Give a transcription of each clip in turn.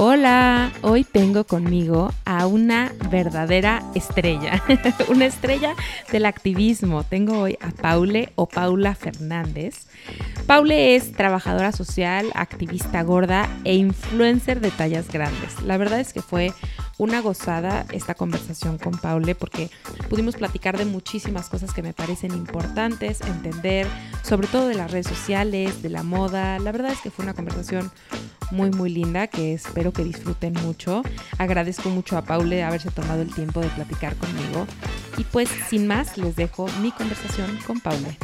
Hola, hoy tengo conmigo a una verdadera estrella, una estrella del activismo. Tengo hoy a Paule o Paula Fernández. Paule es trabajadora social, activista gorda e influencer de tallas grandes. La verdad es que fue una gozada esta conversación con Paule porque pudimos platicar de muchísimas cosas que me parecen importantes, entender, sobre todo de las redes sociales, de la moda. La verdad es que fue una conversación muy muy linda que espero que disfruten mucho. Agradezco mucho a Paule haberse tomado el tiempo de platicar conmigo y pues sin más les dejo mi conversación con Paule.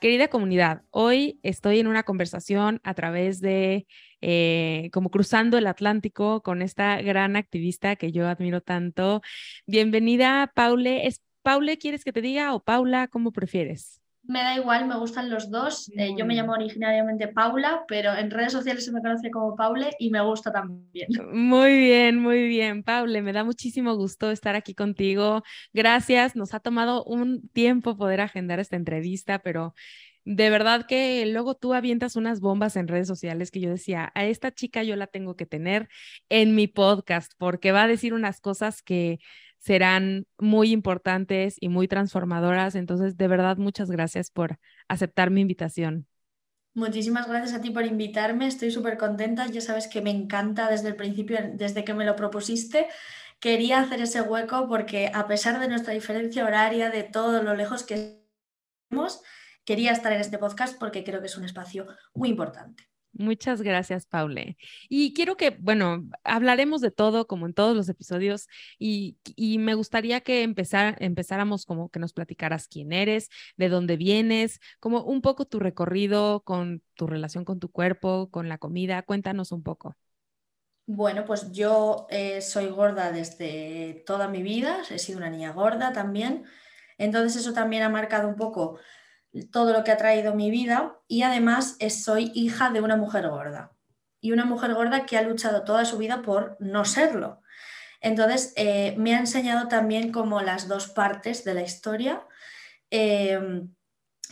Querida comunidad, hoy estoy en una conversación a través de eh, como cruzando el Atlántico con esta gran activista que yo admiro tanto. Bienvenida, Paule. ¿Es Paule, quieres que te diga o Paula, cómo prefieres? Me da igual, me gustan los dos. Eh, yo me llamo originariamente Paula, pero en redes sociales se me conoce como Paule y me gusta también. Muy bien, muy bien, Paule. Me da muchísimo gusto estar aquí contigo. Gracias. Nos ha tomado un tiempo poder agendar esta entrevista, pero de verdad que luego tú avientas unas bombas en redes sociales que yo decía, a esta chica yo la tengo que tener en mi podcast porque va a decir unas cosas que serán muy importantes y muy transformadoras. Entonces, de verdad, muchas gracias por aceptar mi invitación. Muchísimas gracias a ti por invitarme, estoy súper contenta, ya sabes que me encanta desde el principio, desde que me lo propusiste. Quería hacer ese hueco porque a pesar de nuestra diferencia horaria, de todo lo lejos que estamos, quería estar en este podcast porque creo que es un espacio muy importante. Muchas gracias, Paule. Y quiero que, bueno, hablaremos de todo como en todos los episodios y, me gustaría que empezar, empezáramos como que nos platicaras quién eres, de dónde vienes, como un poco tu recorrido con tu relación con tu cuerpo, con la comida. Cuéntanos un poco. Bueno, pues yo eh, soy gorda desde toda mi vida, he sido una niña gorda también. Entonces eso también ha marcado un poco todo lo que ha traído mi vida y además soy hija de una mujer gorda y una mujer gorda que ha luchado toda su vida por no serlo. Entonces, eh, me ha enseñado también como las dos partes de la historia, em,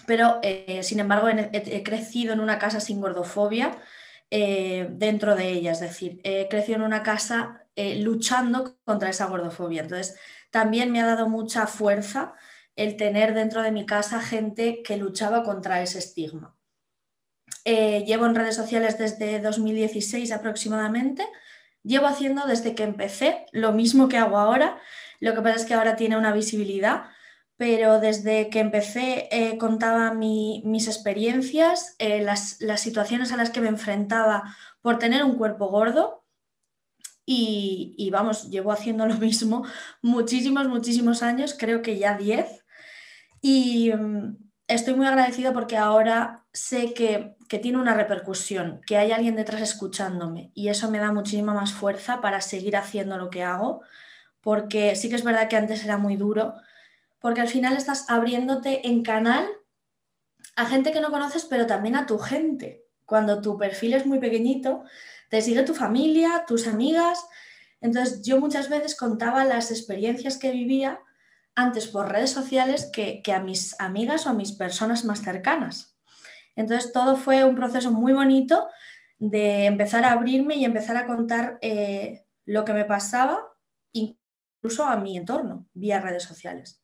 pero eh, sin embargo he, crecido en una casa sin gordofobia eh, dentro de ella, es decir, he crecido en una casa luchando contra esa gordofobia. Entonces, también me ha dado mucha fuerza el tener dentro de mi casa gente que luchaba contra ese estigma. Eh, llevo en redes sociales desde 2016 aproximadamente. Llevo haciendo desde que empecé lo mismo que hago ahora. Lo que pasa es que ahora tiene una visibilidad, pero desde que empecé eh, contaba mis experiencias, eh, las, situaciones a las que me enfrentaba por tener un cuerpo gordo, y, y, vamos, llevo haciendo lo mismo muchísimos, muchísimos años, creo que ya 10. Y mm, estoy muy agradecida porque ahora sé que, tiene una repercusión, que hay alguien detrás escuchándome y eso me da muchísima más fuerza para seguir haciendo lo que hago, porque sí que es verdad que antes era muy duro, porque al final estás abriéndote en canal a gente que no conoces, pero también a tu gente. Cuando tu perfil es muy pequeñito, te sigue tu familia, tus amigas. Entonces yo muchas veces contaba las experiencias que vivía antes por redes sociales que, a mis amigas o a mis personas más cercanas. Entonces todo fue un proceso muy bonito de empezar a abrirme y empezar a contar eh, lo que me pasaba, incluso a mi entorno, vía redes sociales.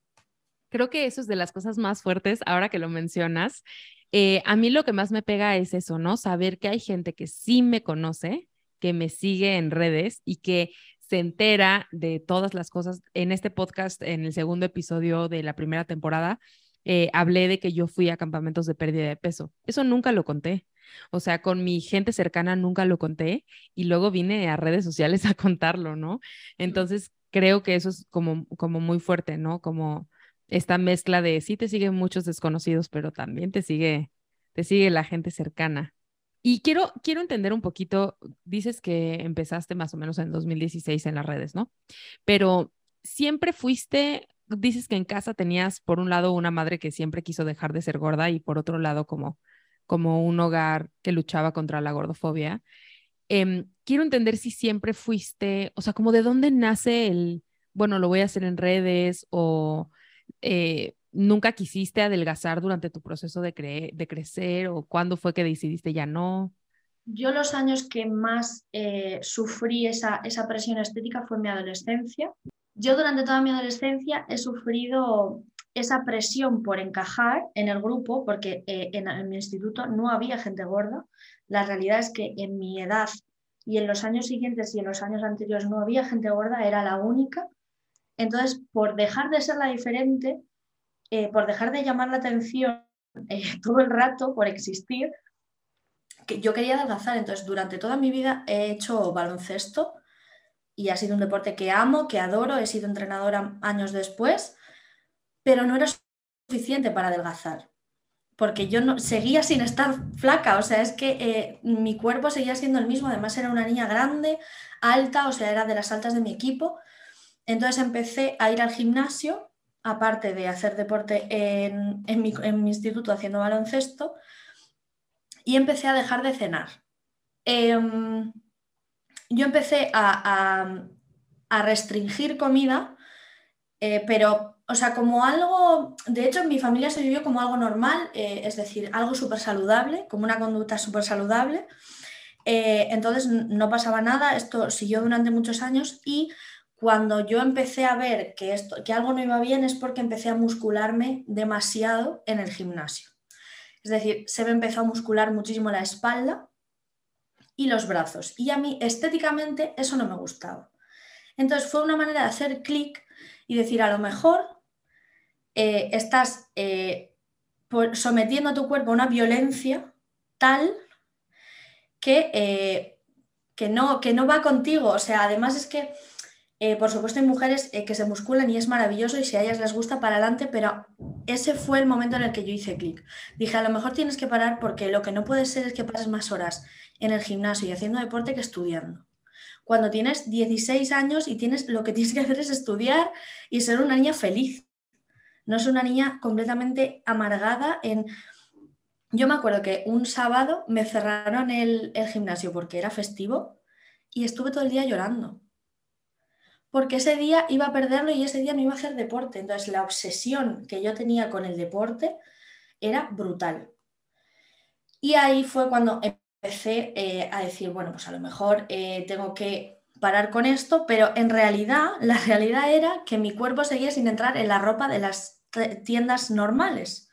Creo que eso es de las cosas más fuertes ahora que lo mencionas. Eh, a mí lo que más me pega es eso, ¿no? Saber que hay gente que sí me conoce, que me sigue en redes y que se entera de todas las cosas. En este podcast, en el segundo episodio de la primera temporada, eh, hablé de que yo fui a campamentos de pérdida de peso. Eso nunca lo conté. O sea, con mi gente cercana nunca lo conté y luego vine a redes sociales a contarlo, ¿no? Entonces, creo que eso es como, como muy fuerte, ¿no? Como esta mezcla de sí te siguen muchos desconocidos, pero también te sigue, te sigue la gente cercana. Y quiero, quiero entender un poquito, dices que empezaste más o menos en 2016 en las redes, ¿no? Pero siempre fuiste, dices que en casa tenías por un lado una madre que siempre quiso dejar de ser gorda y por otro lado como, como un hogar que luchaba contra la gordofobia. Em, quiero entender si siempre fuiste, o sea, como de dónde nace el, bueno, lo voy a hacer en redes o eh, nunca quisiste adelgazar durante tu proceso de, de crecer o cuándo fue que decidiste ya no? Yo los años que más eh, sufrí esa, esa presión estética fue mi adolescencia. Yo durante toda mi adolescencia he sufrido esa presión por encajar en el grupo, porque eh, en, en, mi instituto no había gente gorda. La realidad es que en mi edad y en los años siguientes y en los años anteriores no había gente gorda, era la única. Entonces, por dejar de ser la diferente, eh, por dejar de llamar la atención eh, todo el rato, por existir, que yo quería adelgazar. Entonces, durante toda mi vida he hecho baloncesto y ha sido un deporte que amo, que adoro, he sido entrenadora años después, pero no era suficiente para adelgazar, porque yo seguía sin estar flaca, o sea, es que eh, mi cuerpo seguía siendo el mismo, además era una niña grande, alta, o sea, era de las altas de mi equipo. Entonces empecé a ir al gimnasio aparte de hacer deporte en, mi, instituto haciendo baloncesto, y empecé a dejar de cenar. Em, yo empecé a, restringir comida, eh, pero, o sea, como algo, de hecho en mi familia se vivió como algo normal, eh, es decir, algo súper saludable, como una conducta súper saludable. Eh, entonces no pasaba nada, esto siguió durante muchos años y cuando yo empecé a ver que, esto, que algo no iba bien es porque empecé a muscularme demasiado en el gimnasio. Es decir, se me empezó a muscular muchísimo la espalda y los brazos. Y a mí estéticamente eso no me gustaba. Entonces fue una manera de hacer clic y decir, a lo mejor eh, estás eh, sometiendo a tu cuerpo a una violencia tal que, eh, que, no, que no va contigo. O sea, además es que eh, por supuesto hay mujeres eh, que se musculan y es maravilloso y si a ellas les gusta para adelante, pero ese fue el momento en el que yo hice clic. Dije, a lo mejor tienes que parar porque lo que no puede ser es que pases más horas en el gimnasio y haciendo deporte que estudiando. Cuando tienes 16 años y tienes lo que tienes que hacer es estudiar y ser una niña feliz. No es una niña completamente amargada en... Yo me acuerdo que un sábado me cerraron el, el gimnasio porque era festivo y estuve todo el día llorando porque ese día iba a perderlo y ese día no iba a hacer deporte. Entonces la obsesión que yo tenía con el deporte era brutal. Y ahí fue cuando empecé eh, a decir, bueno, pues a lo mejor eh, tengo que parar con esto, pero en realidad la realidad era que mi cuerpo seguía sin entrar en la ropa de las tiendas normales.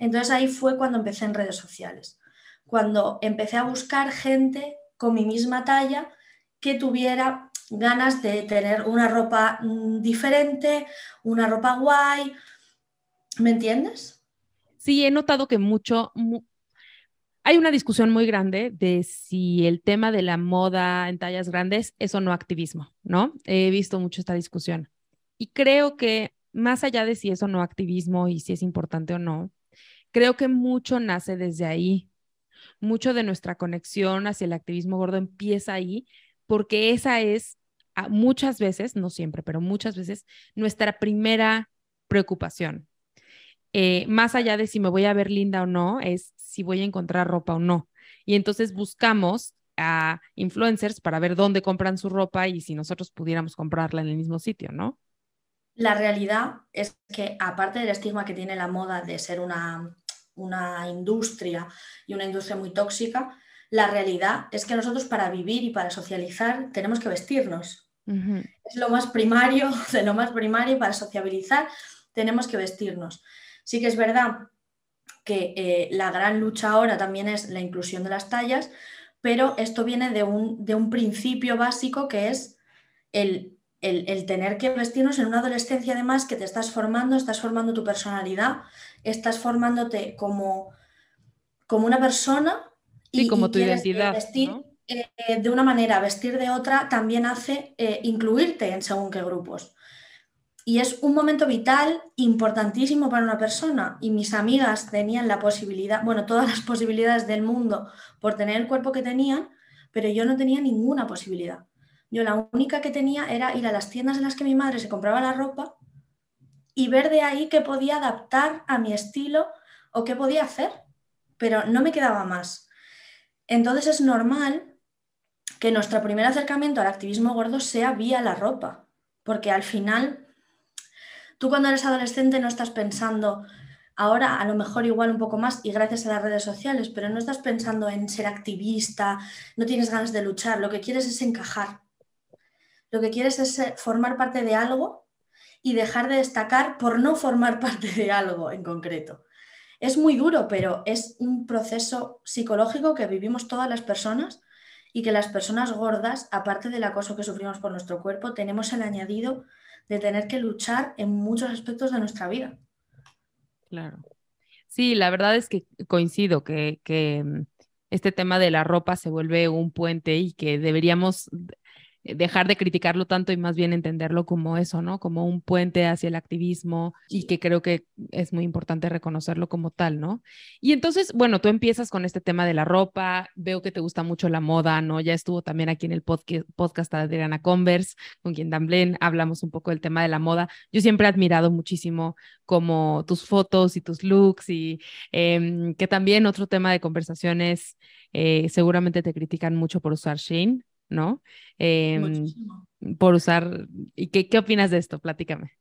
Entonces ahí fue cuando empecé en redes sociales, cuando empecé a buscar gente con mi misma talla que tuviera ganas de tener una ropa mm, diferente, una ropa guay. ¿Me entiendes? Sí, he notado que mucho, hay una discusión muy grande de si el tema de la moda en tallas grandes es o no activismo, ¿no? He visto mucho esta discusión. Y creo que más allá de si es o no activismo y si es importante o no, creo que mucho nace desde ahí. Mucho de nuestra conexión hacia el activismo gordo empieza ahí porque esa es muchas veces, no siempre, pero muchas veces, nuestra primera preocupación. Eh, más allá de si me voy a ver linda o no, es si voy a encontrar ropa o no. Y entonces buscamos a influencers para ver dónde compran su ropa y si nosotros pudiéramos comprarla en el mismo sitio, ¿no? La realidad es que aparte del estigma que tiene la moda de ser una, una industria y una industria muy tóxica, la realidad es que nosotros para vivir y para socializar tenemos que vestirnos. Es lo más primario, de lo más primario para sociabilizar tenemos que vestirnos. Sí que es verdad que eh, la gran lucha ahora también es la inclusión de las tallas, pero esto viene de un, de un principio básico que es el, tener que vestirnos en una adolescencia además que te estás formando, estás formando tu personalidad, estás formándote como, como una persona y como tu identidad. Vestir eh, de una manera, vestir de otra, también hace eh, incluirte en según qué grupos. Y es un momento vital, importantísimo para una persona. Y mis amigas tenían la posibilidad, bueno, todas las posibilidades del mundo por tener el cuerpo que tenían, pero yo no tenía ninguna posibilidad. Yo la única que tenía era ir a las tiendas en las que mi madre se compraba la ropa y ver de ahí qué podía adaptar a mi estilo o qué podía hacer, pero no me quedaba más. Entonces es normal que nuestro primer acercamiento al activismo gordo sea vía la ropa, porque al final Tú cuando eres adolescente no estás pensando, ahora a lo mejor igual un poco más y gracias a las redes sociales, pero no estás pensando en ser activista, no tienes ganas de luchar, lo que quieres es encajar. Lo que quieres es eh, formar parte de algo y dejar de destacar por no formar parte de algo en concreto. Es muy duro, pero es un proceso psicológico que vivimos todas las personas y que las personas gordas, aparte del acoso que sufrimos por nuestro cuerpo, tenemos el añadido de tener que luchar en muchos aspectos de nuestra vida. Claro. Sí, la verdad es que coincido que, que mm, este tema de la ropa se vuelve un puente y que deberíamos dejar de criticarlo tanto y más bien entenderlo como eso, ¿no? Como un puente hacia el activismo y que creo que es muy importante reconocerlo como tal, ¿no? Y entonces, bueno, tú empiezas con este tema de la ropa, veo que te gusta mucho la moda, ¿no? Ya estuvo también aquí en el podcast de Adriana Converse, con quien también hablamos un poco del tema de la moda. Yo siempre he admirado muchísimo como tus fotos y tus looks y em, que también otro tema de conversaciones, eh, seguramente te critican mucho por usar Shane, ¿no? Em, por usar. ¿Y qué, qué, opinas de esto? Platícame.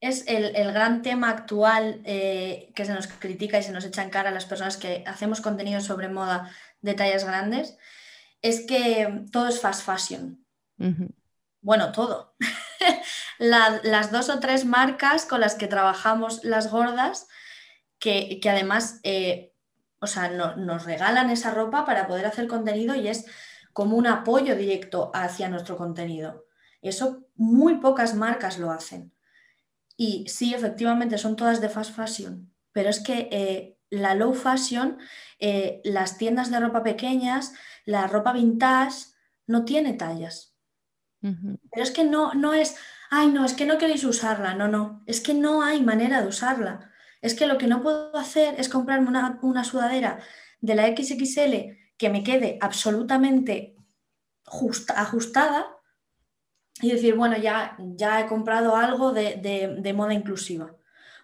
Es el, el gran tema actual eh, que se nos critica y se nos echa en cara a las personas que hacemos contenido sobre moda de tallas grandes, es que todo es fast fashion. Bueno, todo. las dos o tres marcas con las que trabajamos las gordas, que, que además eh, o sea, no, nos regalan esa ropa para poder hacer contenido y es como un apoyo directo hacia nuestro contenido. Eso muy pocas marcas lo hacen. Y sí, efectivamente, son todas de fast fashion, pero es que eh, la low fashion, eh, las tiendas de ropa pequeñas, la ropa vintage, no tiene tallas. Pero es que no, no es, ay, no, es que no queréis usarla, no, no, es que no hay manera de usarla. Es que lo que no puedo hacer es comprarme una, una sudadera de la XXL que me quede absolutamente ajustada y decir, bueno, ya, ya he comprado algo de, moda inclusiva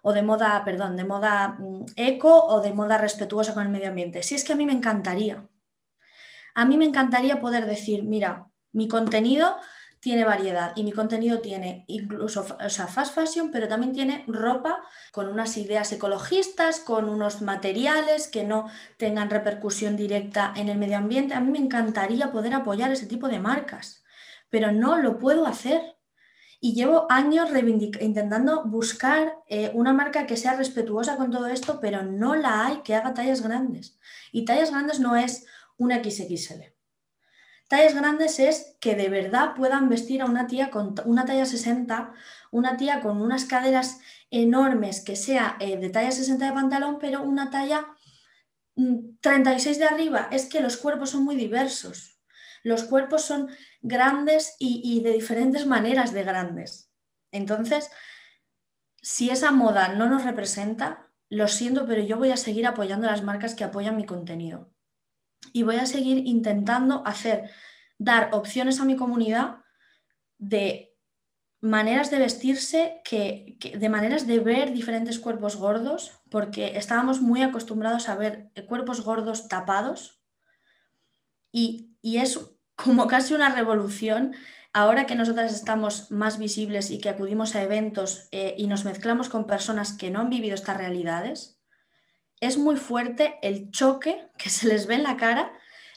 o de moda, perdón, de moda mm, eco o de moda respetuosa con el medio ambiente. Si es que a mí me encantaría. A mí me encantaría poder decir, mira, mi contenido tiene variedad y mi contenido tiene incluso o sea, fast fashion, pero también tiene ropa con unas ideas ecologistas, con unos materiales que no tengan repercusión directa en el medio ambiente. A mí me encantaría poder apoyar ese tipo de marcas, pero no lo puedo hacer. Y llevo años intentando buscar eh, una marca que sea respetuosa con todo esto, pero no la hay que haga tallas grandes. Y tallas grandes no es una XXL. Tallas grandes es que de verdad puedan vestir a una tía con una talla 60, una tía con unas caderas enormes que sea eh, de talla 60 de pantalón, pero una talla 36 mm, de arriba. Es que los cuerpos son muy diversos. Los cuerpos son grandes y, y de diferentes maneras de grandes. Entonces, si esa moda no nos representa, lo siento, pero yo voy a seguir apoyando las marcas que apoyan mi contenido y voy a seguir intentando hacer, dar opciones a mi comunidad de maneras de vestirse, que, de maneras de ver diferentes cuerpos gordos, porque estábamos muy acostumbrados a ver cuerpos gordos tapados. Y, es como casi una revolución. Ahora que nosotras estamos más visibles y que acudimos a eventos eh, y nos mezclamos con personas que no han vivido estas realidades, es muy fuerte el choque que se les ve en la cara,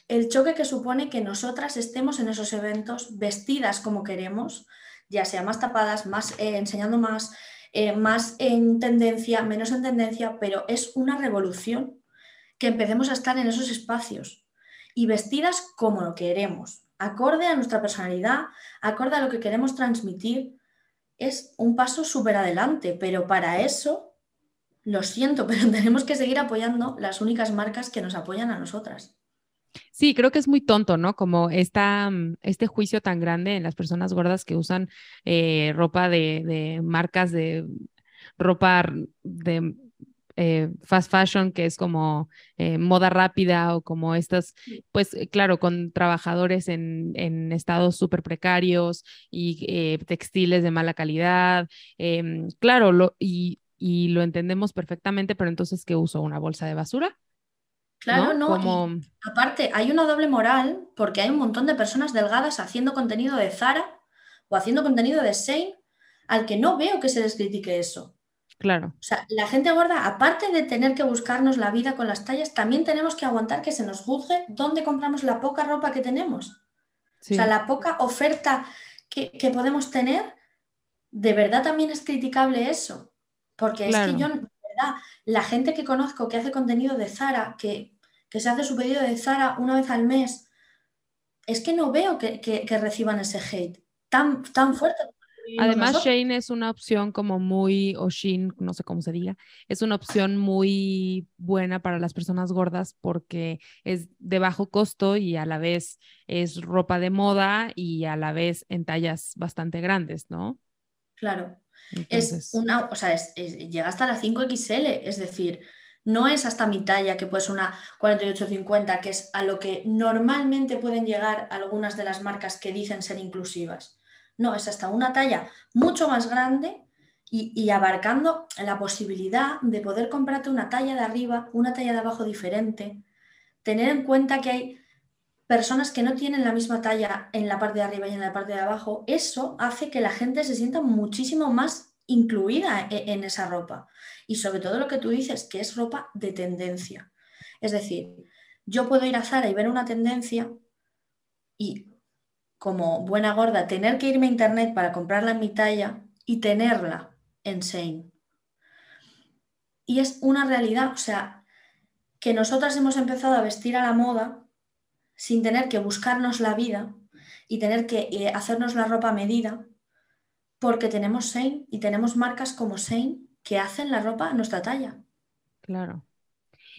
el choque que supone que nosotras estemos en esos eventos vestidas como queremos, ya sea más tapadas, más eh, enseñando más, eh, más en tendencia, menos en tendencia, pero es una revolución que empecemos a estar en esos espacios y vestidas como lo queremos. acorde a nuestra personalidad, acorde a lo que queremos transmitir, es un paso súper adelante, pero para eso, lo siento, pero tenemos que seguir apoyando las únicas marcas que nos apoyan a nosotras. Sí, creo que es muy tonto, ¿no? Como esta, mm, este juicio tan grande en las personas gordas que usan eh, ropa de, de, marcas de ropa de eh, fast fashion, que es como eh, moda rápida o como estas, pues claro, con trabajadores en, en estados súper precarios y textiles de mala calidad. Em, claro, lo, y, y, lo entendemos perfectamente, pero entonces, ¿qué uso? ¿Una bolsa de basura? Claro, no. Como... aparte, hay una doble moral porque hay un montón de personas delgadas haciendo contenido de Zara o haciendo contenido de Shane al que no veo que se les critique eso. Claro. O sea, la gente gorda, aparte de tener que buscarnos la vida con las tallas, también tenemos que aguantar que se nos juzgue dónde compramos la poca ropa que tenemos. O sea, la poca oferta que, podemos tener, de verdad también es criticable eso. Porque es que yo, de verdad, la gente que conozco que hace contenido de Zara, que, se hace su pedido de Zara una vez al mes, es que no veo que, que reciban ese hate tan, tan fuerte Además, Shane es una opción como muy, o Sheen, no sé cómo se diga, es una opción muy buena para las personas gordas porque es de bajo costo y a la vez es ropa de moda y a la vez en tallas bastante grandes, ¿no? Claro. Es una, o sea, llega hasta la 5XL, es decir, no es hasta mi talla, que puede ser una 48-50, que es a lo que normalmente pueden llegar algunas de las marcas que dicen ser inclusivas. No, es hasta una talla mucho más grande y, abarcando la posibilidad de poder comprarte una talla de arriba, una talla de abajo diferente. Tener en cuenta que hay personas que no tienen la misma talla en la parte de arriba y en la parte de abajo. Eso hace que la gente se sienta muchísimo más incluida e, en esa ropa. Y sobre todo lo que tú dices, que es ropa de tendencia. Es decir, yo puedo ir a Zara y ver una tendencia y como buena gorda, tener que irme a internet para comprarla en mi talla y tenerla en Shane. Y es una realidad, o sea, que nosotras hemos empezado a vestir a la moda sin tener que buscarnos la vida y tener que eh, hacernos la ropa a medida, porque tenemos Shane y tenemos marcas como Shane que hacen la ropa a nuestra talla. Claro.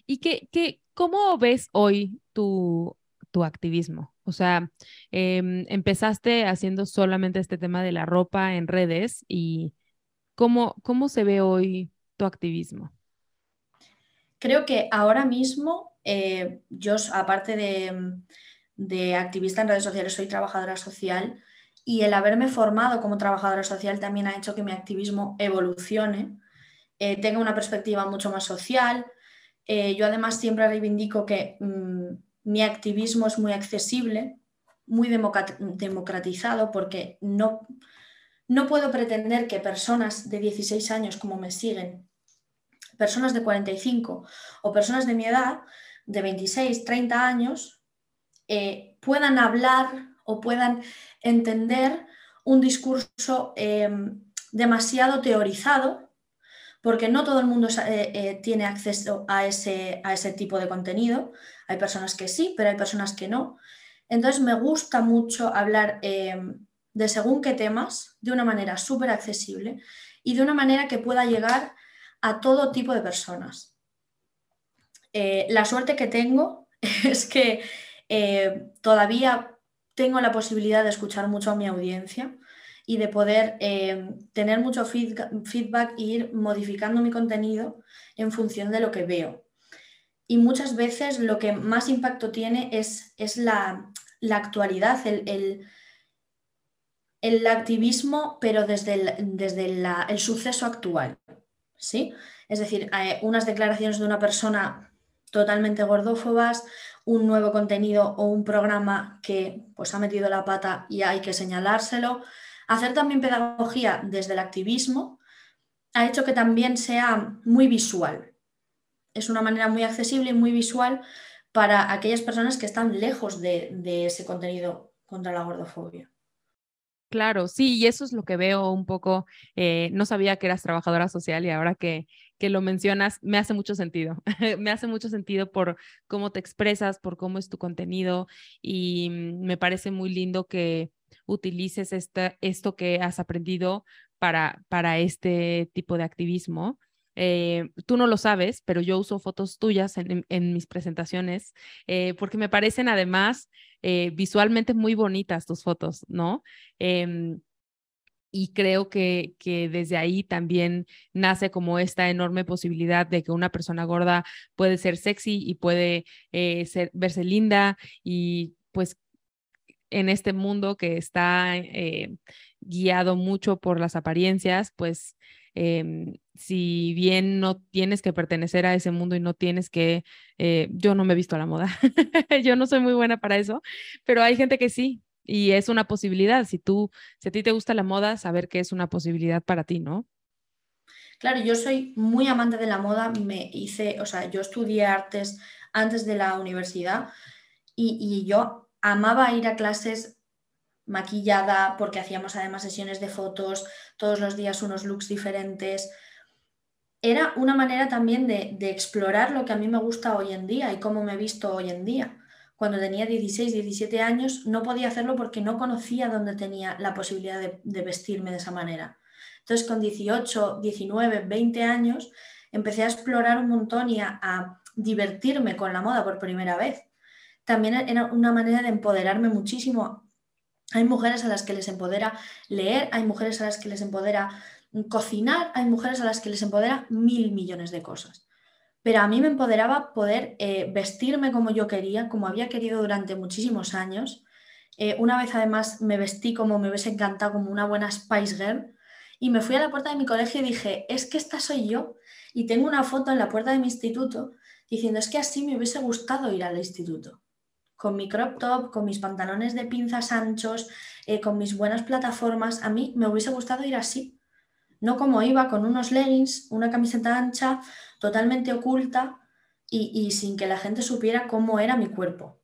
¿Y qué, qué, cómo ves hoy tu, tu activismo? O sea, em, empezaste haciendo solamente este tema de la ropa en redes y ¿cómo, cómo se ve hoy tu activismo? Creo que ahora mismo eh, yo, aparte de, activista en redes sociales, soy trabajadora social y el haberme formado como trabajadora social también ha hecho que mi activismo evolucione, eh, tenga una perspectiva mucho más social. Eh, yo además siempre reivindico que mm, mi activismo es muy accesible, muy democratizado, porque no, no puedo pretender que personas de 16 años como me siguen, personas de 45 o personas de mi edad, de 26, 30 años, eh, puedan hablar o puedan entender un discurso em, demasiado teorizado, porque no todo el mundo eh, eh, tiene acceso a ese, a ese tipo de contenido. Hay personas que sí, pero hay personas que no. Entonces me gusta mucho hablar em, de según qué temas de una manera súper accesible y de una manera que pueda llegar a todo tipo de personas. Eh, la suerte que tengo es que eh, todavía tengo la posibilidad de escuchar mucho a mi audiencia y de poder em, tener mucho feedback e ir modificando mi contenido en función de lo que veo y muchas veces lo que más impacto tiene es, es la, actualidad, el, el, activismo, pero desde el, desde el suceso actual. ¿sí? Es decir, eh, unas declaraciones de una persona totalmente gordófobas, un nuevo contenido o un programa que pues, ha metido la pata y hay que señalárselo. Hacer también pedagogía desde el activismo ha hecho que también sea muy visual es una manera muy accesible y muy visual para aquellas personas que están lejos de, ese contenido contra la gordofobia. Claro, sí, y eso es lo que veo un poco. Eh, no sabía que eras trabajadora social y ahora que, que lo mencionas, me hace mucho sentido. me hace mucho sentido por cómo te expresas, por cómo es tu contenido y me parece muy lindo que utilices esto que has aprendido para, para este tipo de activismo. Eh, tú no lo sabes, pero yo uso fotos tuyas en, mis presentaciones eh, porque me parecen además eh, visualmente muy bonitas tus fotos, ¿no? Y creo que, que, desde ahí también nace como esta enorme posibilidad de que una persona gorda puede ser sexy y puede ser, verse linda y pues en este mundo que está guiado mucho por las apariencias, pues Em, si bien no tienes que pertenecer a ese mundo y no tienes que, eh, yo no me he visto a la moda, yo no soy muy buena para eso, pero hay gente que sí, y es una posibilidad. Si tú, si a ti te gusta la moda, saber que es una posibilidad para ti, ¿no? Claro, yo soy muy amante de la moda, me hice, o sea, yo estudié artes antes de la universidad y, y yo amaba ir a clases maquillada, porque hacíamos además sesiones de fotos, todos los días unos looks diferentes. Era una manera también de, explorar lo que a mí me gusta hoy en día y cómo me he visto hoy en día. Cuando tenía 16, 17 años no podía hacerlo porque no conocía dónde tenía la posibilidad de, vestirme de esa manera. Entonces con 18, 19, 20 años empecé a explorar un montón y a divertirme con la moda por primera vez. También era una manera de empoderarme muchísimo hay mujeres a las que les empodera leer, hay mujeres a las que les empodera cocinar, hay mujeres a las que les empodera mil millones de cosas. Pero a mí me empoderaba poder eh, vestirme como yo quería, como había querido durante muchísimos años. Eh, una vez además me vestí como me hubiese encantado, como una buena Spice Girl, y me fui a la puerta de mi colegio y dije, es que esta soy yo. Y tengo una foto en la puerta de mi instituto diciendo, es que así me hubiese gustado ir al instituto con mi crop top, con mis pantalones de pinzas anchos, eh, con mis buenas plataformas. A mí me hubiese gustado ir así, no como iba con unos leggings, una camiseta ancha, totalmente oculta y, sin que la gente supiera cómo era mi cuerpo.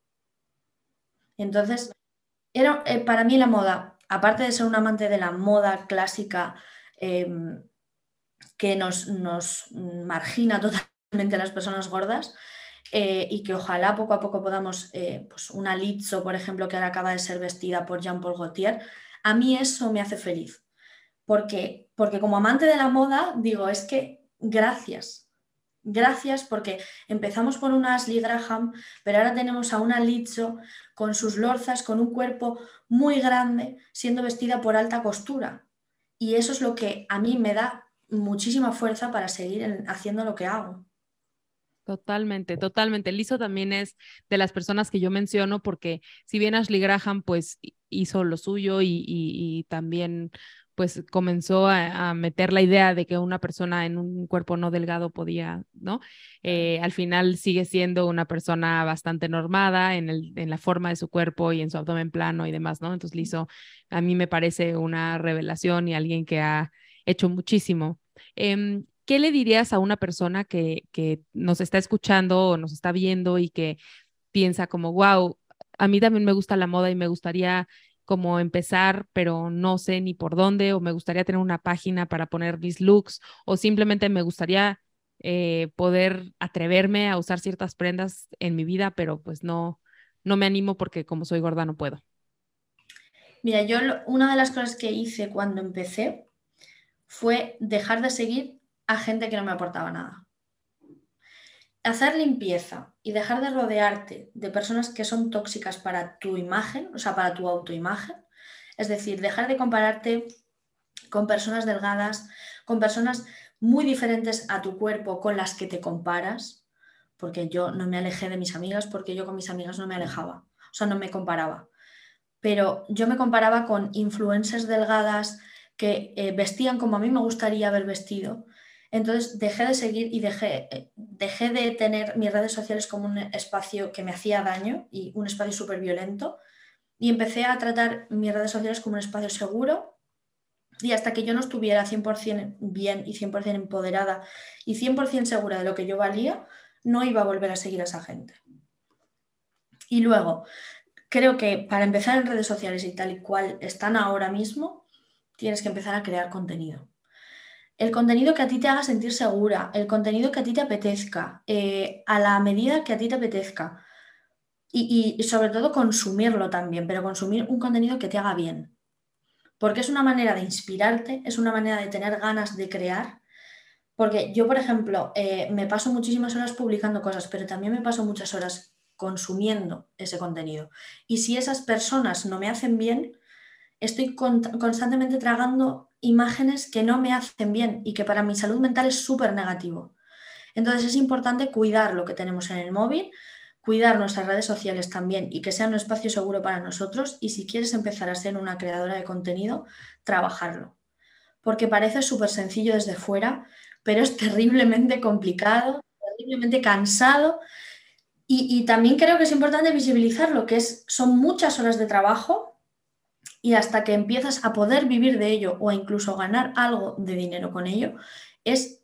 Entonces, era, eh, para mí la moda, aparte de ser un amante de la moda clásica em, que nos, nos margina totalmente las personas gordas, eh, y que ojalá poco a poco podamos, eh, pues una Lizzo, por ejemplo, que ahora acaba de ser vestida por Jean-Paul Gaultier, a mí eso me hace feliz. Porque, porque como amante de la moda, digo, es que gracias, gracias porque empezamos por una Ashley Graham, pero ahora tenemos a una Lizzo con sus lorzas, con un cuerpo muy grande, siendo vestida por alta costura. Y eso es lo que a mí me da muchísima fuerza para seguir haciendo lo que hago. Totalmente, totalmente. Lizo también es de las personas que yo menciono porque si bien Ashley Graham pues hizo lo suyo y, también pues comenzó a, meter la idea de que una persona en un cuerpo no delgado podía, ¿no? Eh, al final sigue siendo una persona bastante normada en, el, en la forma de su cuerpo y en su abdomen plano y demás, ¿no? Entonces Lizo a mí me parece una revelación y alguien que ha hecho muchísimo. Em, ¿qué le dirías a una persona que, nos está escuchando o nos está viendo y que piensa como, wow, a mí también me gusta la moda y me gustaría como empezar, pero no sé ni por dónde, o me gustaría tener una página para poner mis looks, o simplemente me gustaría eh, poder atreverme a usar ciertas prendas en mi vida, pero pues no, no me animo porque como soy gorda no puedo. Mira, yo una de las cosas que hice cuando empecé fue dejar de seguir a gente que no me aportaba nada. Hacer limpieza y dejar de rodearte de personas que son tóxicas para tu imagen, o sea, para tu autoimagen. Es decir, dejar de compararte con personas delgadas, con personas muy diferentes a tu cuerpo con las que te comparas, porque yo no me alejé de mis amigas, porque yo con mis amigas no me alejaba, o sea, no me comparaba. Pero yo me comparaba con influencers delgadas que eh, vestían como a mí me gustaría haber vestido, entonces dejé de seguir y dejé, eh, dejé de tener mis redes sociales como un espacio que me hacía daño y un espacio súper violento. Y empecé a tratar mis redes sociales como un espacio seguro. Y hasta que yo no estuviera 100% bien y 100% empoderada y 100% segura de lo que yo valía, no iba a volver a seguir a esa gente. Y luego, creo que para empezar en redes sociales y tal y cual están ahora mismo, tienes que empezar a crear contenido el contenido que a ti te haga sentir segura, el contenido que a ti te apetezca, eh, a la medida que a ti te apetezca. Y, sobre todo consumirlo también, pero consumir un contenido que te haga bien. Porque es una manera de inspirarte, es una manera de tener ganas de crear. Porque yo, por ejemplo, eh, me paso muchísimas horas publicando cosas, pero también me paso muchas horas consumiendo ese contenido. Y si esas personas no me hacen bien, estoy constantemente tragando imágenes que no me hacen bien y que para mi salud mental es súper negativo. Entonces es importante cuidar lo que tenemos en el móvil, cuidar nuestras redes sociales también y que sea un espacio seguro para nosotros y si quieres empezar a ser una creadora de contenido, trabajarlo. Porque parece súper sencillo desde fuera, pero es terriblemente complicado, terriblemente cansado y, también creo que es importante visibilizar lo que es, son muchas horas de trabajo y hasta que empiezas a poder vivir de ello o incluso ganar algo de dinero con ello, es